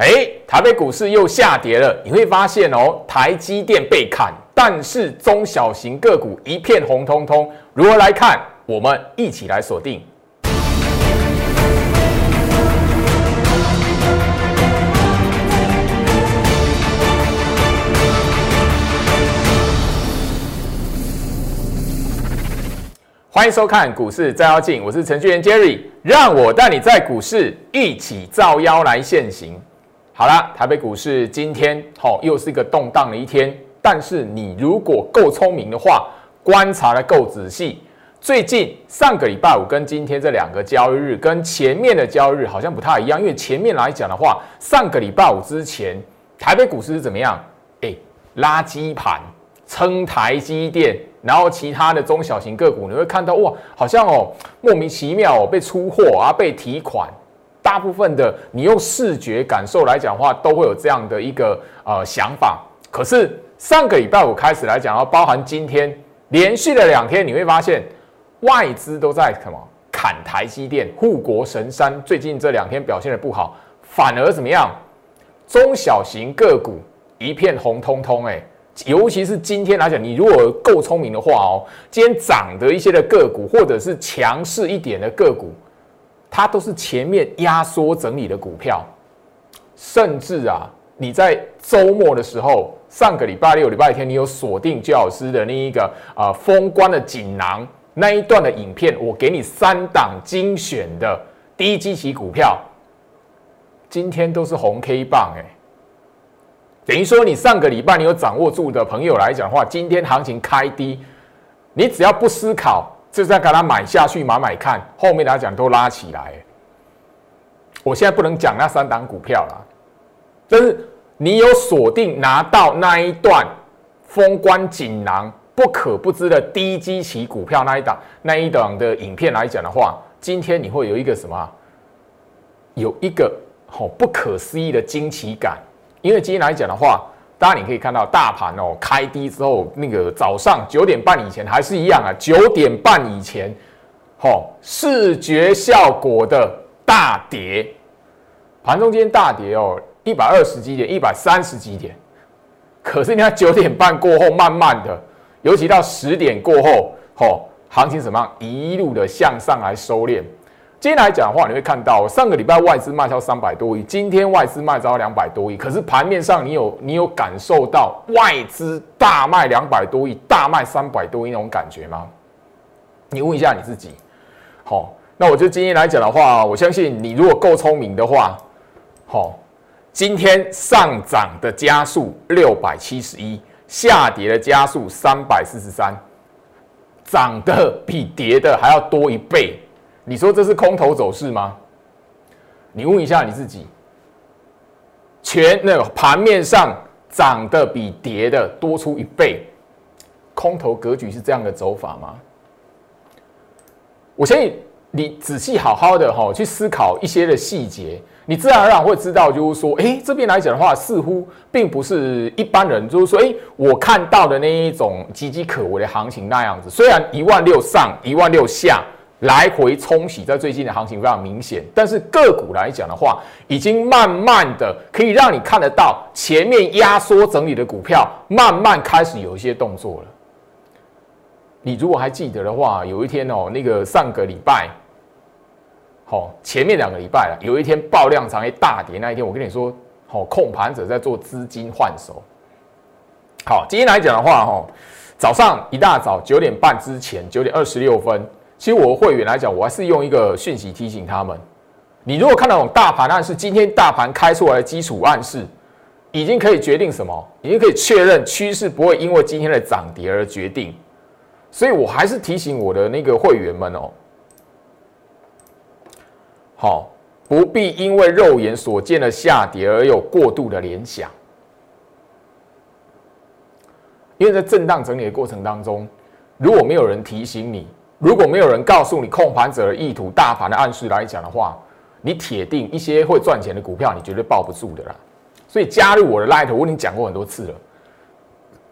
哎，台北股市又下跌了。你会发现哦，台积电被砍，但是中小型个股一片红彤彤。如何来看？我们一起来锁定。欢迎收看股市照妖镜，我是程序员 Jerry，让我带你在股市一起照妖来现行。好了，台北股市今天好又是一个动荡的一天。但是你如果够聪明的话，观察的够仔细，最近上个礼拜五跟今天这两个交易日跟前面的交易日好像不太一样。因为前面来讲的话，上个礼拜五之前台北股市是怎么样？哎，垃圾盘撑台积电，然后其他的中小型个股你会看到哇，好像哦莫名其妙哦被出货啊，被提款。大部分的你用视觉感受来讲话，都会有这样的一个呃想法。可是上个礼拜五开始来讲，要包含今天连续的两天，你会发现外资都在什么砍台积电、护国神山。最近这两天表现的不好，反而怎么样？中小型个股一片红彤彤。哎，尤其是今天来讲，你如果够聪明的话哦，今天涨的一些的个股，或者是强势一点的个股。它都是前面压缩整理的股票，甚至啊，你在周末的时候，上个礼拜六、礼拜天，你有锁定焦老师的那一个啊封关的锦囊那一段的影片，我给你三档精选的低基期股票，今天都是红 K 棒哎，等于说你上个礼拜你有掌握住的朋友来讲的话，今天行情开低，你只要不思考。就是在给他买下去买买看，后面来讲都拉起来。我现在不能讲那三档股票了，但是你有锁定拿到那一段封关锦囊不可不知的低基期股票那一档那一档的影片来讲的话，今天你会有一个什么？有一个好不可思议的惊奇感，因为今天来讲的话。当然，你可以看到大盘哦开低之后，那个早上九点半以前还是一样啊。九点半以前，吼视觉效果的大跌，盘中间大跌哦，一百二十几点，一百三十几点。可是你看九点半过后，慢慢的，尤其到十点过后，吼行情怎么样？一路的向上来收敛。今天来讲的话，你会看到上个礼拜外资卖超三百多亿，今天外资卖超两百多亿。可是盘面上，你有你有感受到外资大卖两百多亿、大卖三百多亿那种感觉吗？你问一下你自己。好，那我就今天来讲的话，我相信你如果够聪明的话，好，今天上涨的加速六百七十一，下跌的加速三百四十三，涨的比跌的还要多一倍。你说这是空头走势吗？你问一下你自己，全那个盘面上涨的比跌的多出一倍，空头格局是这样的走法吗？我相信你仔细好好的哈去思考一些的细节，你自然而然会知道，就是说，哎，这边来讲的话，似乎并不是一般人，就是说，哎，我看到的那一种岌岌可危的行情那样子。虽然一万六上，一万六下。来回冲洗，在最近的行情非常明显，但是个股来讲的话，已经慢慢的可以让你看得到前面压缩整理的股票慢慢开始有一些动作了。你如果还记得的话，有一天哦，那个上个礼拜，好前面两个礼拜了，有一天爆量长黑大跌那一天，我跟你说，好控盘者在做资金换手。好，今天来讲的话，哈，早上一大早九点半之前，九点二十六分。其实我的会员来讲，我还是用一个讯息提醒他们：你如果看到那种大盘暗示，今天大盘开出来的基础暗示，已经可以决定什么？已经可以确认趋势不会因为今天的涨跌而决定。所以我还是提醒我的那个会员们哦，好，不必因为肉眼所见的下跌而有过度的联想，因为在震荡整理的过程当中，如果没有人提醒你。如果没有人告诉你控盘者的意图，大盘的暗示来讲的话，你铁定一些会赚钱的股票，你绝对抱不住的啦。所以加入我的 Light，我已经讲过很多次了。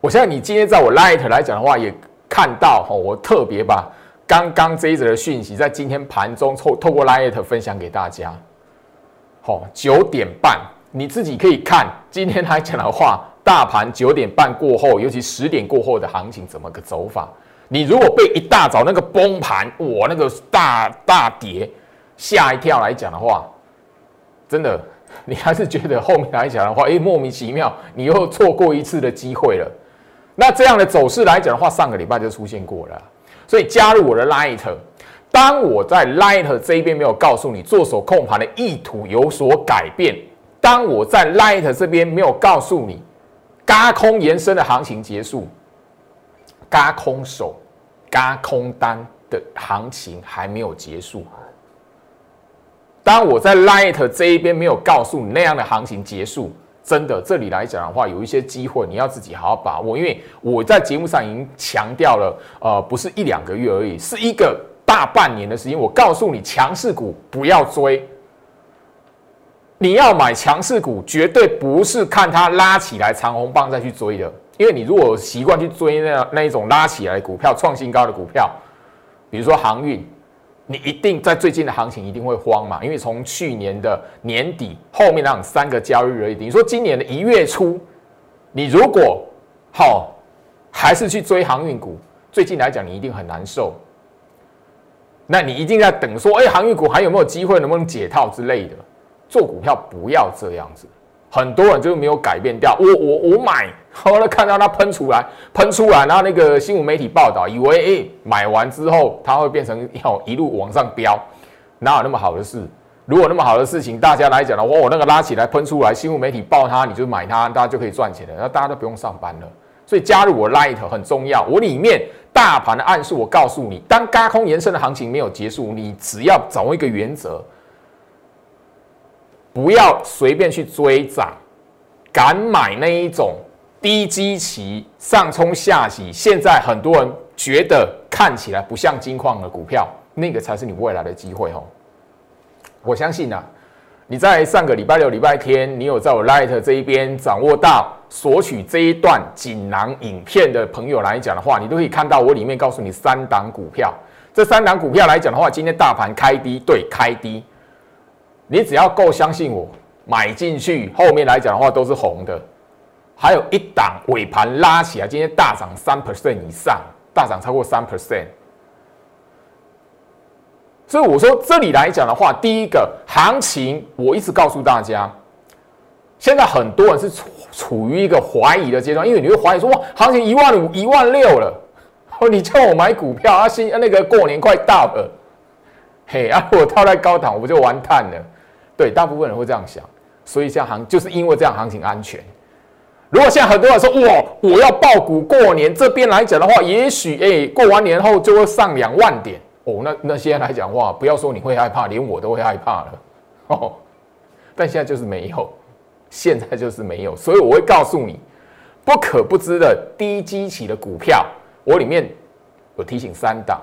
我相信你今天在我 Light 来讲的话，也看到哈，我特别把刚刚这一则的讯息在今天盘中透透过 Light 分享给大家。好，九点半你自己可以看今天来讲的话，大盘九点半过后，尤其十点过后的行情怎么个走法？你如果被一大早那个崩盘，哇，那个大大跌吓一跳来讲的话，真的，你还是觉得后面来讲的话，哎，莫名其妙，你又错过一次的机会了。那这样的走势来讲的话，上个礼拜就出现过了。所以加入我的 Light，当我在 Light 这一边没有告诉你做手控盘的意图有所改变，当我在 Light 这边没有告诉你，嘎空延伸的行情结束。加空手、加空单的行情还没有结束。当我在 Light 这一边没有告诉你那样的行情结束，真的这里来讲的话，有一些机会你要自己好好把握。因为我在节目上已经强调了，呃，不是一两个月而已，是一个大半年的时间。我告诉你，强势股不要追，你要买强势股，绝对不是看它拉起来长红棒再去追的。因为你如果习惯去追那那一种拉起来股票、创新高的股票，比如说航运，你一定在最近的行情一定会慌嘛。因为从去年的年底后面那种三个交易日，你说今年的一月初，你如果好还是去追航运股，最近来讲你一定很难受。那你一定在等说，哎，航运股还有没有机会，能不能解套之类的？做股票不要这样子。很多人就没有改变掉，我我我买，后来看到它喷出来，喷出来，然后那个新闻媒体报道，以为哎买完之后它会变成要一路往上飙，哪有那么好的事？如果那么好的事情，大家来讲的话，我那个拉起来喷出来，新闻媒体报它，你就买它，大家就可以赚钱了，那大家都不用上班了。所以加入我 Light 很重要，我里面大盘的暗示我告诉你，当高空延伸的行情没有结束，你只要掌握一个原则。不要随便去追涨，敢买那一种低基期上冲下洗，现在很多人觉得看起来不像金矿的股票，那个才是你未来的机会哦。我相信啊，你在上个礼拜六、礼拜天，你有在我 Light 这一边掌握到索取这一段锦囊影片的朋友来讲的话，你都可以看到我里面告诉你三档股票。这三档股票来讲的话，今天大盘开低，对，开低。你只要够相信我，买进去后面来讲的话都是红的，还有一档尾盘拉起来，今天大涨三 percent 以上，大涨超过三 percent。所以我说这里来讲的话，第一个行情我一直告诉大家，现在很多人是处处于一个怀疑的阶段，因为你会怀疑说哇，行情一万五、一万六了，哦，你叫我买股票啊，新那个过年快到了，嘿啊，我套在高档，我不就完蛋了？对，大部分人会这样想，所以这样行就是因为这样行情安全。如果现在很多人说哇，我要爆股过年，这边来讲的话，也许哎，过完年后就会上两万点哦。那那现在来讲话，不要说你会害怕，连我都会害怕了 哦。但现在就是没有，现在就是没有，所以我会告诉你，不可不知的低基期的股票，我里面有提醒三档。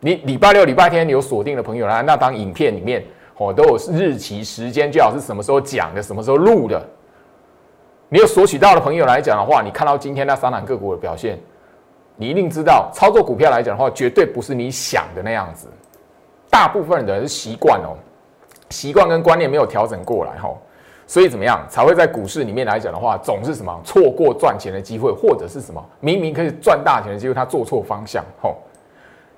你礼拜六、礼拜天有锁定的朋友来，那档影片里面。哦，都有日期、时间，最好是什么时候讲的，什么时候录的。你有索取到的朋友来讲的话，你看到今天那三档个股的表现，你一定知道，操作股票来讲的话，绝对不是你想的那样子。大部分的人是习惯哦，习惯跟观念没有调整过来哈，所以怎么样才会在股市里面来讲的话，总是什么错过赚钱的机会，或者是什么明明可以赚大钱的机会，他做错方向吼。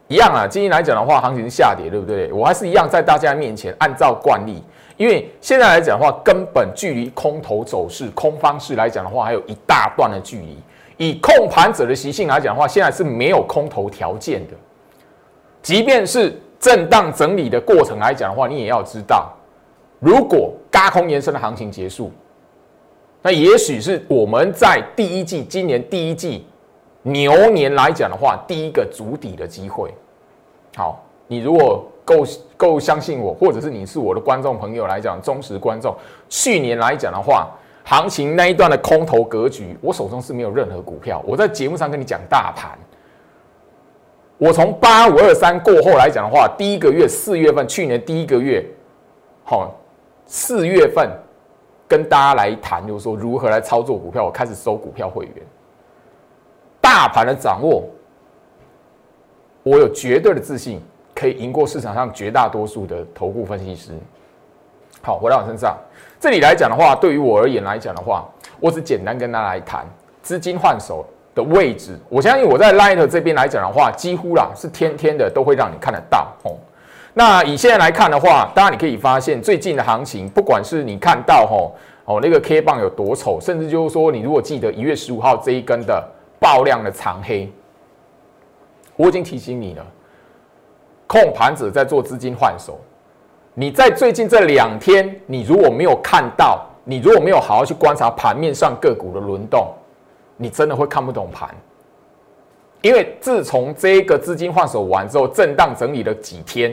一样啊，今天来讲的话，行情下跌，对不对？我还是一样在大家面前按照惯例，因为现在来讲的话，根本距离空头走势、空方式来讲的话，还有一大段的距离。以控盘者的习性来讲的话，现在是没有空头条件的。即便是震荡整理的过程来讲的话，你也要知道，如果高空延伸的行情结束，那也许是我们在第一季，今年第一季。牛年来讲的话，第一个筑底的机会。好，你如果够够相信我，或者是你是我的观众朋友来讲，忠实观众，去年来讲的话，行情那一段的空头格局，我手中是没有任何股票。我在节目上跟你讲大盘，我从八五二三过后来讲的话，第一个月四月份，去年第一个月，好，四月份跟大家来谈，就是说如何来操作股票，我开始收股票会员。大盘的掌握，我有绝对的自信，可以赢过市场上绝大多数的头部分析师。好，回到我身上，这里来讲的话，对于我而言来讲的话，我只简单跟大家来谈资金换手的位置。我相信我在 Light 这边来讲的话，几乎啦是天天的都会让你看得到哦。那以现在来看的话，当然你可以发现最近的行情，不管是你看到吼哦那个 K 棒有多丑，甚至就是说你如果记得一月十五号这一根的爆量的长黑，我已经提醒你了，控盘者在做资金换手。你在最近这两天，你如果没有看到，你如果没有好好去观察盘面上个股的轮动，你真的会看不懂盘。因为自从这个资金换手完之后，震荡整理了几天。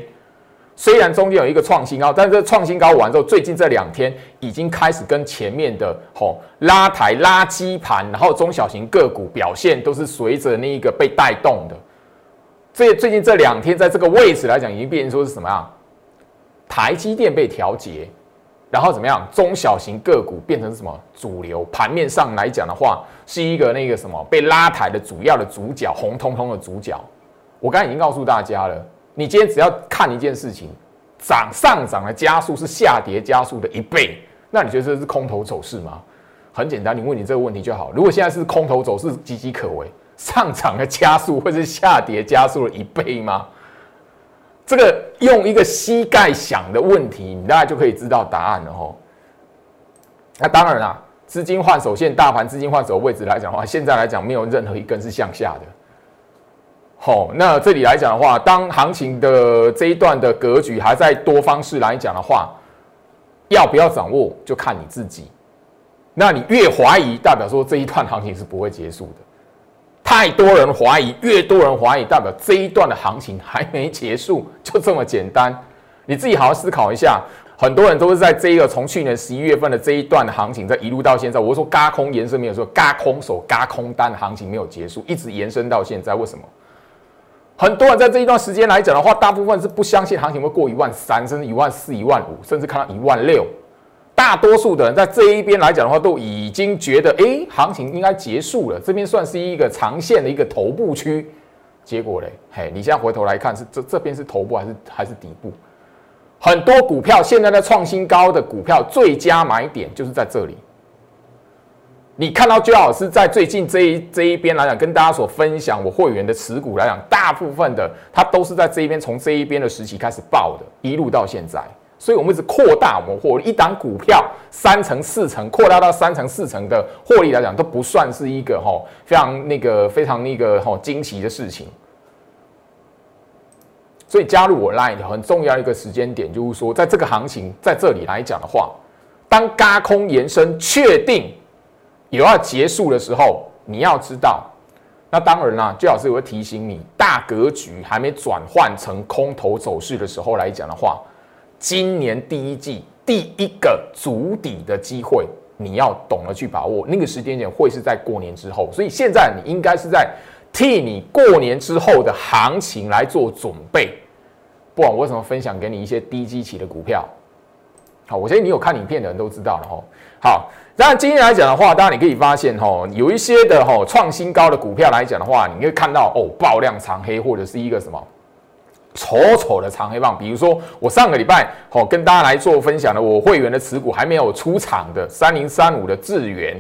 虽然中间有一个创新高，但是这创新高完之后，最近这两天已经开始跟前面的吼拉抬垃圾盘，然后中小型个股表现都是随着那一个被带动的。这最近这两天在这个位置来讲，已经变成说是什么样？台积电被调节，然后怎么样？中小型个股变成什么主流？盘面上来讲的话，是一个那个什么被拉抬的主要的主角，红彤彤的主角。我刚才已经告诉大家了。你今天只要看一件事情，涨上涨的加速是下跌加速的一倍，那你觉得这是空头走势吗？很简单，你问你这个问题就好。如果现在是空头走势，岌岌可危，上涨的加速或是下跌加速了一倍吗？这个用一个膝盖想的问题，你大概就可以知道答案了吼。那当然啦，资金换手线，大盘资金换手位置来讲的话，现在来讲没有任何一根是向下的。好，那这里来讲的话，当行情的这一段的格局还在多方式来讲的话，要不要掌握就看你自己。那你越怀疑，代表说这一段行情是不会结束的。太多人怀疑，越多人怀疑，代表这一段的行情还没结束，就这么简单。你自己好好思考一下。很多人都是在这一个从去年十一月份的这一段的行情，在一路到现在，我说嘎空延伸没有说嘎空手嘎空单的行情没有结束，一直延伸到现在，为什么？很多人在这一段时间来讲的话，大部分是不相信行情会过一万三，甚至一万四、一万五，甚至看到一万六。大多数的人在这一边来讲的话，都已经觉得，哎，行情应该结束了，这边算是一个长线的一个头部区。结果嘞，嘿，你现在回头来看，是这这边是头部还是还是底部？很多股票现在在创新高的股票，最佳买点就是在这里。你看到最好是在最近这一这一边来讲，跟大家所分享我会员的持股来讲，大部分的它都是在这一边，从这一边的时期开始爆的，一路到现在，所以我们一直扩大我们获利，一档股票三成四成扩大到三成四成的获利来讲，都不算是一个哈非常那个非常那个哈惊奇的事情。所以加入我 Line 很重要一个时间点，就是说在这个行情在这里来讲的话，当嘎空延伸确定。有要结束的时候，你要知道，那当然啦，最好是会提醒你，大格局还没转换成空头走势的时候来讲的话，今年第一季第一个足底的机会，你要懂得去把握。那个时间点会是在过年之后，所以现在你应该是在替你过年之后的行情来做准备。不管我为什么分享给你一些低基期的股票，好，我相信你有看影片的人都知道了哈。好。那，今天来讲的话，当然你可以发现哈，有一些的哈创新高的股票来讲的话，你会看到哦爆量长黑或者是一个什么丑丑的长黑棒。比如说我上个礼拜哦跟大家来做分享的，我会员的持股还没有出场的三零三五的智源，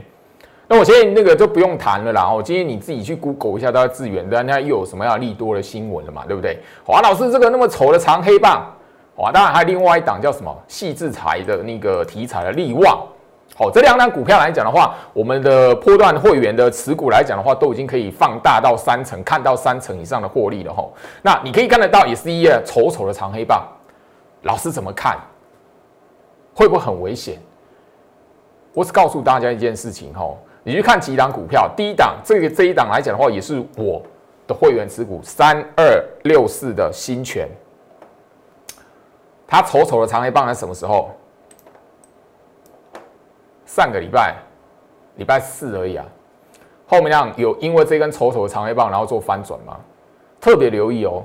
那我现在那个就不用谈了啦。哦，今天你自己去 Google 一下，大家智源，大家又有什么样利多的新闻了嘛？对不对？华老师这个那么丑的长黑棒，哇，当然还有另外一档叫什么细制裁的那个题材的利旺。好，这两档股票来讲的话，我们的波段会员的持股来讲的话，都已经可以放大到三成，看到三成以上的获利了哈。那你可以看得到，也是一个丑丑的长黑棒。老师怎么看？会不会很危险？我只告诉大家一件事情哈，你去看几档股票，第一档这个这一档来讲的话，也是我的会员持股三二六四的新权，它丑丑的长黑棒在什么时候？上个礼拜，礼拜四而已啊。后面量有因为这根丑丑的长黑棒，然后做翻转吗？特别留意哦。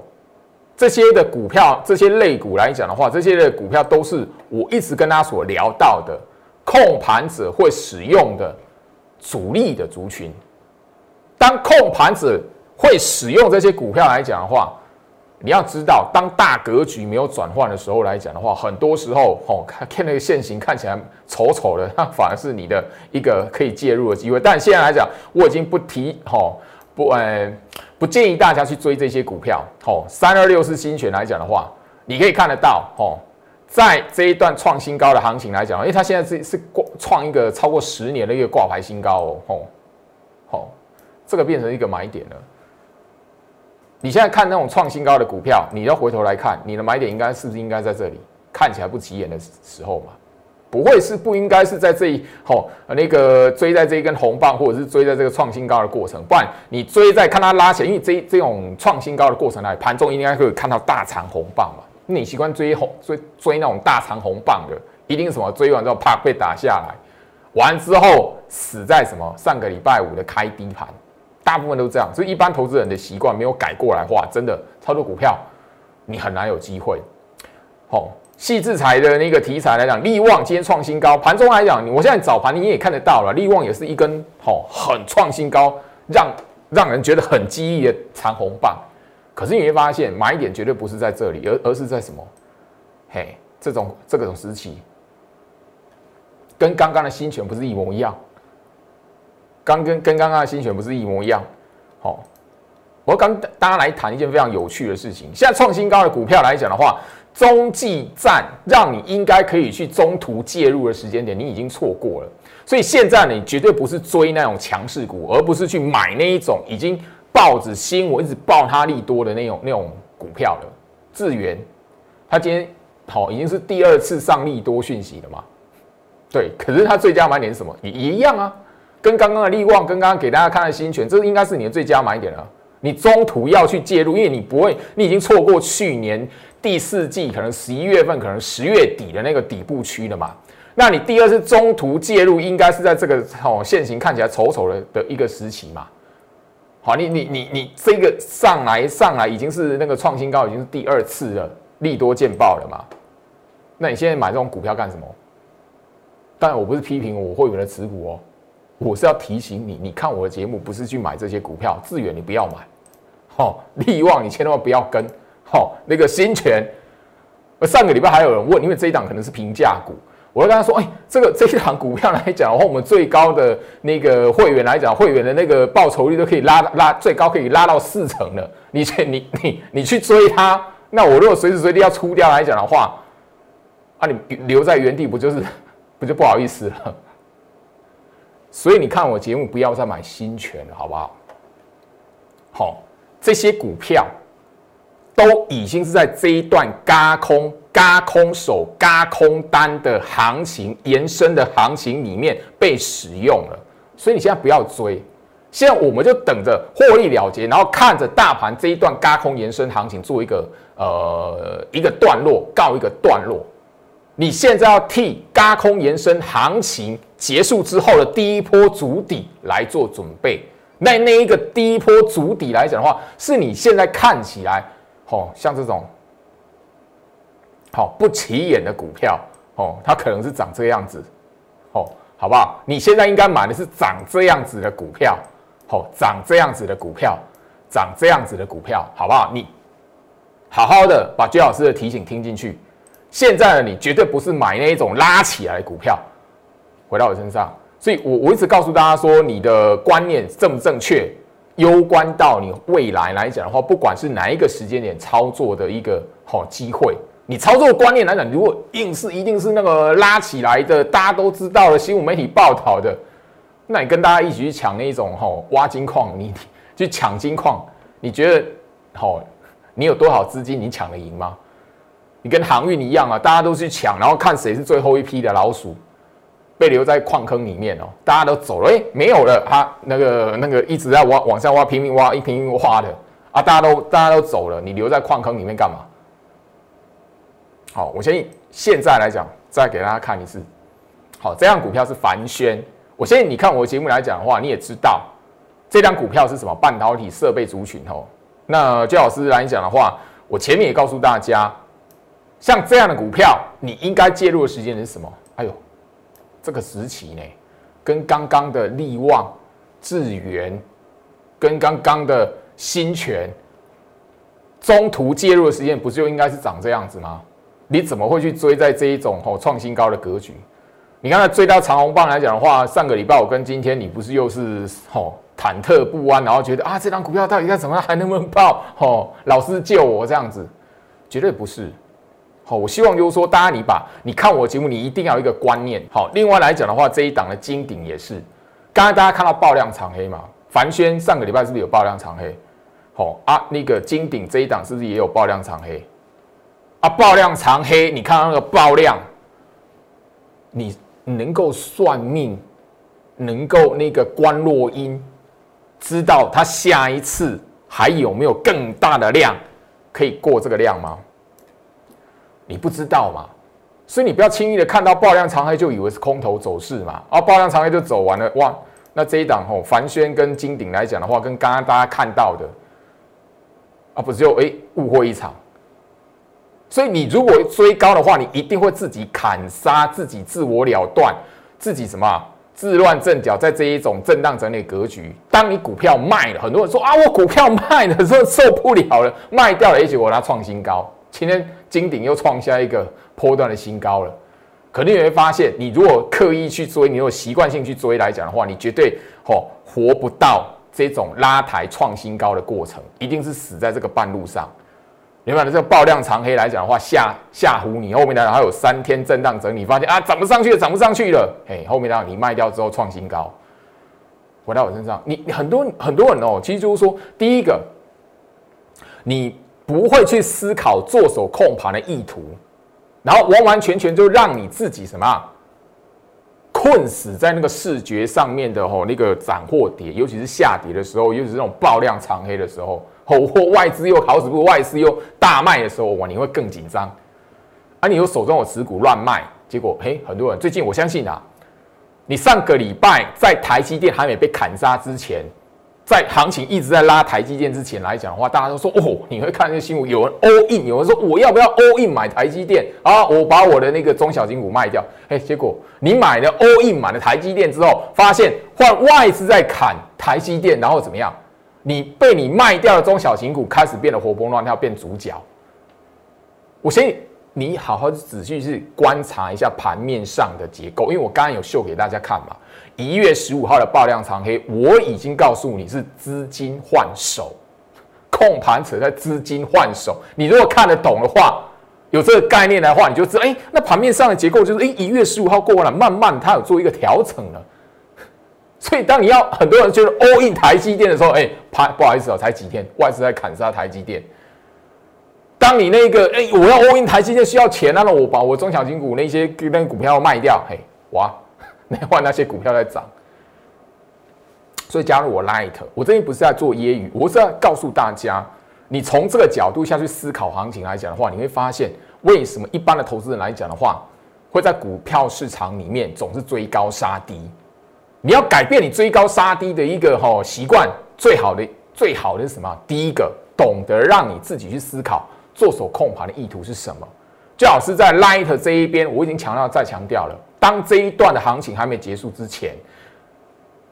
这些的股票，这些类股来讲的话，这些的股票都是我一直跟大家所聊到的控盘者会使用的主力的族群。当控盘者会使用这些股票来讲的话，你要知道，当大格局没有转换的时候来讲的话，很多时候哦，看那个线型看起来丑丑的，那反而是你的一个可以介入的机会。但现在来讲，我已经不提哦，不呃，不建议大家去追这些股票。哦，三二六是新权来讲的话，你可以看得到哦，在这一段创新高的行情来讲，因为它现在是是挂创一个超过十年的一个挂牌新高哦，哦，好，这个变成一个买点了。你现在看那种创新高的股票，你要回头来看，你的买点应该是不是应该在这里？看起来不起眼的时候嘛，不会是不应该是在这一吼那个追在这一根红棒，或者是追在这个创新高的过程，不然你追在看它拉起来，因为这这种创新高的过程来，盘中应该可以看到大长红棒嘛。你习惯追红追追那种大长红棒的，一定什么追完之后怕被打下来，完之后死在什么上个礼拜五的开低盘。大部分都这样，所以一般投资人的习惯没有改过来话，真的操作股票你很难有机会。好，细制裁的那个题材来讲，利旺今天创新高，盘中来讲，我现在早盘你也看得到了，利旺也是一根好很创新高，让让人觉得很激励的长红棒。可是你会发现，买点绝对不是在这里，而而是在什么？嘿，这种这种时期，跟刚刚的新权不是一模一样。刚跟跟刚刚的新选不是一模一样，好，我刚大家来谈一件非常有趣的事情。现在创新高的股票来讲的话，中继站让你应该可以去中途介入的时间点，你已经错过了。所以现在你绝对不是追那种强势股，而不是去买那一种已经报纸新闻一直报它利多的那种那种股票了。智源，它今天好已经是第二次上利多讯息了嘛？对，可是它最佳买点是什么？也一样啊。跟刚刚的利旺，跟刚刚给大家看的新权，这应该是你的最佳买点了。你中途要去介入，因为你不会，你已经错过去年第四季，可能十一月份，可能十月底的那个底部区了嘛。那你第二次中途介入，应该是在这个哦现行看起来丑丑的的一个时期嘛。好，你你你你这个上来上来已经是那个创新高，已经是第二次了，利多见报了嘛。那你现在买这种股票干什么？但我不是批评我会员的持股哦。我是要提醒你，你看我的节目不是去买这些股票，致远你不要买，好，利旺你千万不要跟，好，那个新权，上个礼拜还有人问，因为这一档可能是平价股，我就跟他说，哎，这个 这一档股票来讲的话，我们最高的那个会员来讲，会员的那个报酬率都可以拉拉最高可以拉到四成了，你去你你你去追它，那我如果随时随地要出掉来讲的话，啊，你留在原地不就是不就不好意思了？所以你看我节目，不要再买新权了，好不好？好，这些股票都已经是在这一段嘎空、嘎空手、嘎空单的行情延伸的行情里面被使用了。所以你现在不要追，现在我们就等着获利了结，然后看着大盘这一段嘎空延伸行情做一个呃一个段落，告一个段落。你现在要替高空延伸行情结束之后的第一波足底来做准备。那那一个第一波足底来讲的话，是你现在看起来，哦，像这种，好不起眼的股票，哦，它可能是长这样子，哦，好不好？你现在应该买的是长这样子的股票，哦，长这样子的股票，长这样子的股票，好不好？你好好的把居老师的提醒听进去。现在的你绝对不是买那一种拉起来股票，回到我身上，所以我我一直告诉大家说，你的观念正不正确，攸关到你未来来讲的话，不管是哪一个时间点操作的一个好机会，你操作观念来讲，如果硬是一定是那个拉起来的，大家都知道的新闻媒体报道的，那你跟大家一起去抢那一种吼挖金矿，你去抢金矿，你觉得好？你有多少资金，你抢得赢吗？你跟航运一样啊，大家都去抢，然后看谁是最后一批的老鼠，被留在矿坑里面哦。大家都走了，哎，没有了，他那个那个一直在挖，往下挖，拼命挖，一拼命挖的啊，大家都大家都走了，你留在矿坑里面干嘛？好，我先现在来讲，再给大家看一次。好，这样股票是凡轩。我现在你看我节目来讲的话，你也知道这张股票是什么半导体设备族群哦。那焦老师来讲的话，我前面也告诉大家。像这样的股票，你应该介入的时间是什么？哎呦，这个时期呢，跟刚刚的利旺、智源，跟刚刚的新权，中途介入的时间不是就应该是长这样子吗？你怎么会去追在这一种吼创新高的格局？你刚才，追到长虹棒来讲的话，上个礼拜我跟今天你不是又是吼忐忑不安，然后觉得啊，这张股票到底该怎么样，还能不能报？吼，老师救我这样子，绝对不是。我希望就是说，大家你把你看我节目，你一定要一个观念。好，另外来讲的话，这一档的金鼎也是，刚刚大家看到爆量长黑嘛？凡轩上个礼拜是不是有爆量长黑？好啊，那个金鼎这一档是不是也有爆量长黑？啊，爆量长黑，你看到那个爆量，你能够算命，能够那个观落音，知道它下一次还有没有更大的量可以过这个量吗？你不知道嘛？所以你不要轻易的看到爆量长黑就以为是空头走势嘛。啊，爆量长黑就走完了哇！那这一档吼，凡轩跟金鼎来讲的话，跟刚刚大家看到的啊，不是就哎误会一场。所以你如果追高的话，你一定会自己砍杀自己，自我了断，自己什么自乱阵脚，在这一种震荡整理格局。当你股票卖了，很多人说啊，我股票卖的时候受不了了，卖掉了，也许我它创新高。今天金鼎又创下一个波段的新高了，可能你会发现，你如果刻意去追，你有习惯性去追来讲的话，你绝对哦活不到这种拉抬创新高的过程，一定是死在这个半路上。明白了，这个爆量长黑来讲的话，吓吓唬你，后面来讲还有三天震荡整理，发现啊涨不上去了，涨不上去了，嘿，后面来你卖掉之后创新高，回到我身上，你很多很多人哦，其实就是说，第一个你。不会去思考做手控盘的意图，然后完完全全就让你自己什么困死在那个视觉上面的吼那个涨或跌，尤其是下跌的时候，尤其是那种爆量长黑的时候，吼或外资又好，只不外资又大卖的时候，哇，你会更紧张。啊，你有手中有持股乱卖，结果嘿，很多人最近我相信啊，你上个礼拜在台积电还没被砍杀之前。在行情一直在拉台积电之前来讲的话，大家都说哦，你会看那个新闻，有人 all in，有人说我要不要 all in 买台积电啊？我把我的那个中小型股卖掉，哎，结果你买了 all in 买了台积电之后，发现换外资在砍台积电，然后怎么样？你被你卖掉的中小型股开始变得活蹦乱跳，变主角。我相信。你好好仔细去观察一下盘面上的结构，因为我刚刚有秀给大家看嘛。一月十五号的爆量长黑，我已经告诉你是资金换手，控盘扯在资金换手。你如果看得懂的话，有这个概念的话，你就知道，哎，那盘面上的结构就是，哎，一月十五号过完了，慢慢它有做一个调整了。所以当你要很多人觉得 all in 台积电的时候，哎，盘不好意思哦，才几天，外资在砍杀台积电。当你那个哎，我要 all in 台积电需要钱，那我把我中小金股那些那股票卖掉，嘿，哇，那 换那些股票在涨。所以加入我 Light，我这边不是在做揶揄，我是在告诉大家，你从这个角度下去思考行情来讲的话，你会发现为什么一般的投资人来讲的话，会在股票市场里面总是追高杀低。你要改变你追高杀低的一个哈习惯，最好的最好的是什么？第一个，懂得让你自己去思考。做手控盘的意图是什么？最好是在 Light 这一边，我已经强调再强调了。当这一段的行情还没结束之前，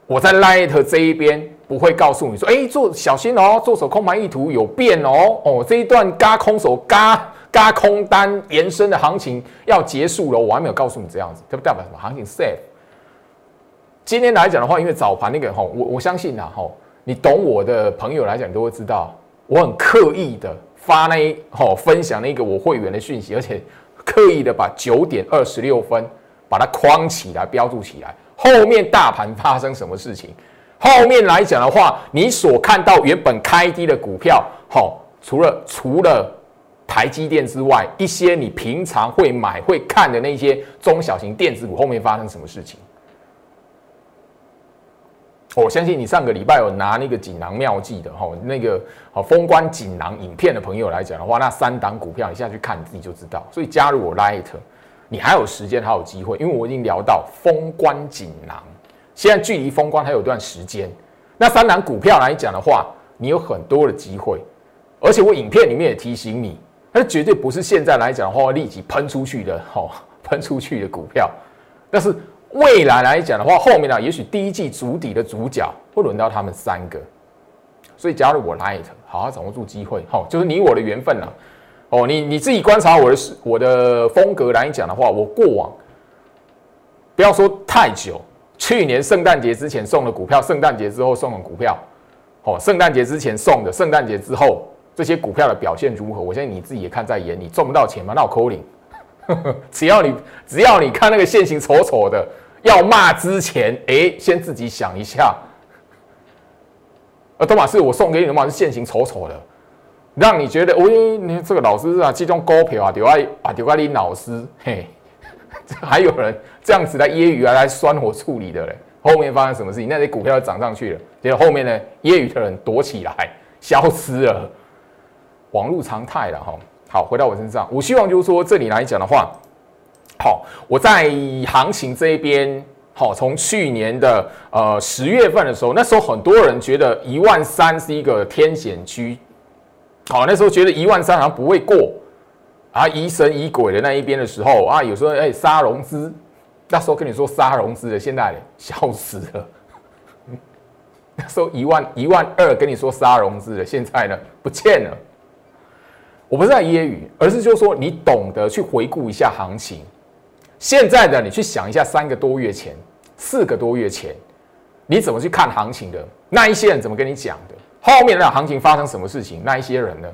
我在 Light 这一边不会告诉你说：“哎，做小心哦，做手空盘意图有变哦。”哦，这一段嘎空手嘎嘎空单延伸的行情要结束了，我还没有告诉你这样子，这不代表什么行情 safe。今天来讲的话，因为早盘那个哈，我我相信呐哈，你懂我的朋友来讲都会知道，我很刻意的。发那一哦，分享那个我会员的讯息，而且刻意的把九点二十六分把它框起来，标注起来。后面大盘发生什么事情？后面来讲的话，你所看到原本开低的股票，好，除了除了台积电之外，一些你平常会买会看的那些中小型电子股，后面发生什么事情？我相信你上个礼拜有拿那个锦囊妙计的哈，那个好封关锦囊影片的朋友来讲的话，那三档股票你现在去看你自己就知道。所以加入我 Light，你还有时间还有机会，因为我已经聊到封关锦囊，现在距离封关还有段时间。那三档股票来讲的话，你有很多的机会，而且我影片里面也提醒你，它绝对不是现在来讲的话立即喷出去的，哈，喷出去的股票，但是。未来来讲的话，后面呢，也许第一季主底的主角会轮到他们三个，所以加入我 Light 好好掌握住机会，好，就是你我的缘分了。哦，你你自己观察我的我的风格来讲的话，我过往不要说太久，去年圣诞节之前送的股票，圣诞节之后送的股票，哦，圣诞节之前送的，圣诞节之后这些股票的表现如何？我相信你自己也看在眼里，赚不到钱吗？那我扣零。只要你只要你看那个现形丑丑的，要骂之前，哎，先自己想一下。而托马斯，我送给你的嘛是现形丑丑的。让你觉得，喂，你这个老师啊，这种高票啊，丢爱啊，丢爱你老师，嘿，还有人这样子来揶揄啊，来酸我处理的嘞。后面发生什么事情？那些股票涨上去了，结果后面呢，揶揄的人躲起来，消失了。网络常态了哈。好，回到我身上，我希望就是说，这里来讲的话，好，我在行情这一边，好，从去年的呃十月份的时候，那时候很多人觉得一万三是一个天险区。好，那时候觉得一万三好像不会过啊，疑神疑鬼的那一边的时候啊，有时候哎杀融资，那时候跟你说杀融资的，现在笑死了。那时候一万一万二跟你说杀融资的，现在呢不见了。我不是在揶揄，而是就是说你懂得去回顾一下行情。现在的你去想一下，三个多月前、四个多月前，你怎么去看行情的？那一些人怎么跟你讲的？后面的行情发生什么事情？那一些人呢？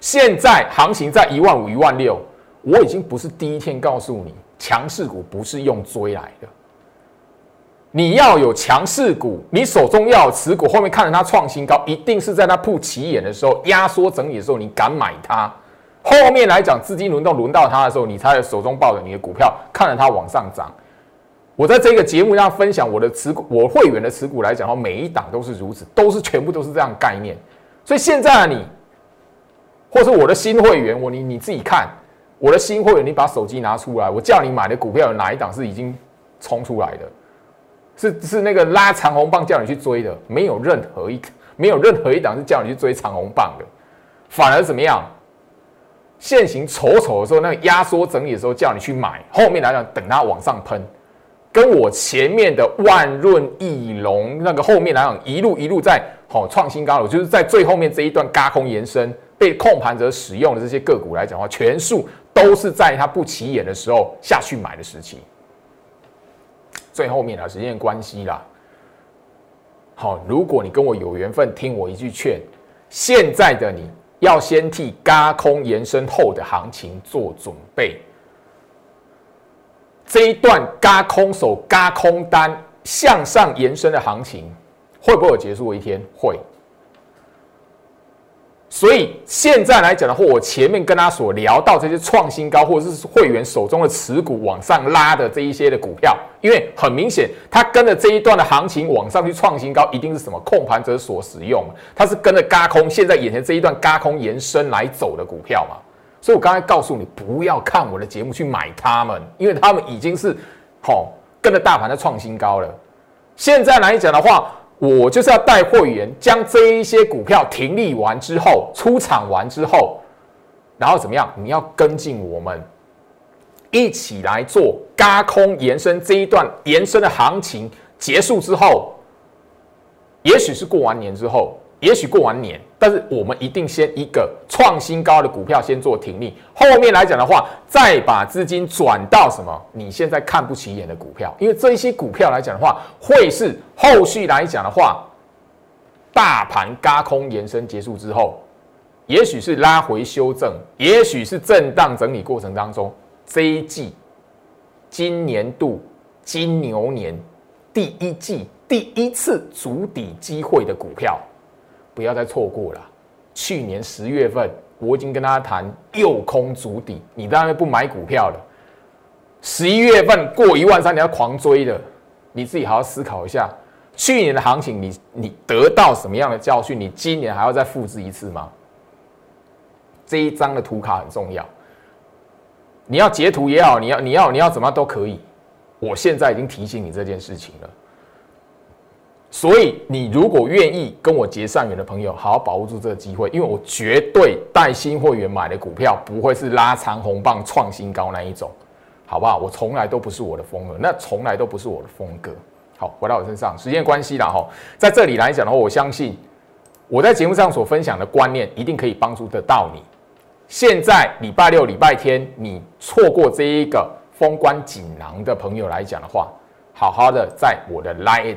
现在行情在一万五、一万六，我已经不是第一天告诉你，强势股不是用追来的。你要有强势股，你手中要持股，后面看着它创新高，一定是在它不起眼的时候、压缩整理的时候，你敢买它。后面来讲，资金轮动轮到它的时候，你才手中抱着你的股票，看着它往上涨。我在这个节目上分享我的持股，我会员的持股来讲的话，每一档都是如此，都是全部都是这样概念。所以现在你，或是我的新会员，我你你自己看，我的新会员，你把手机拿出来，我叫你买的股票有哪一档是已经冲出来的？是是那个拉长红棒叫你去追的，没有任何一没有任何一档是叫你去追长红棒的，反而怎么样？现行丑丑的时候，那个压缩整理的时候叫你去买，后面来讲等它往上喷。跟我前面的万润、翼龙那个后面来讲，一路一路在好创新高了，就是在最后面这一段嘎空延伸被控盘者使用的这些个股来讲的话，全数都是在它不起眼的时候下去买的时期。最后面的时间关系啦，好，如果你跟我有缘分，听我一句劝，现在的你要先替嘎空延伸后的行情做准备。这一段嘎空手、嘎空单向上延伸的行情，会不会有结束一天？会。所以现在来讲的话，我前面跟他所聊到这些创新高，或者是会员手中的持股往上拉的这一些的股票，因为很明显，它跟着这一段的行情往上去创新高，一定是什么控盘者所使用，它是跟着嘎空，现在眼前这一段嘎空延伸来走的股票嘛？所以我刚才告诉你，不要看我的节目去买他们，因为他们已经是好跟着大盘在创新高了。现在来讲的话，我就是要带会员将这一些股票停利完之后，出场完之后，然后怎么样？你要跟进我们一起来做嘎空延伸这一段延伸的行情结束之后，也许是过完年之后。也许过完年，但是我们一定先一个创新高的股票先做停利，后面来讲的话，再把资金转到什么你现在看不起眼的股票，因为这一些股票来讲的话，会是后续来讲的话，大盘嘎空延伸结束之后，也许是拉回修正，也许是震荡整理过程当中，这一季今年度金牛年第一季第一次筑底机会的股票。不要再错过了。去年十月份，我已经跟大家谈右空足底，你当然不买股票了。十一月份过一万三，你要狂追的，你自己好好思考一下。去年的行情，你你得到什么样的教训？你今年还要再复制一次吗？这一张的图卡很重要，你要截图也好，你要你要你要怎么都可以。我现在已经提醒你这件事情了。所以，你如果愿意跟我结善缘的朋友，好好把握住这个机会，因为我绝对带新会员买的股票不会是拉长红棒创新高那一种，好不好？我从来都不是我的风格，那从来都不是我的风格。好，回到我身上，时间关系了哈，在这里来讲的话，我相信我在节目上所分享的观念一定可以帮助得到你。现在礼拜六、礼拜天，你错过这一个封关锦囊的朋友来讲的话，好好的在我的 Light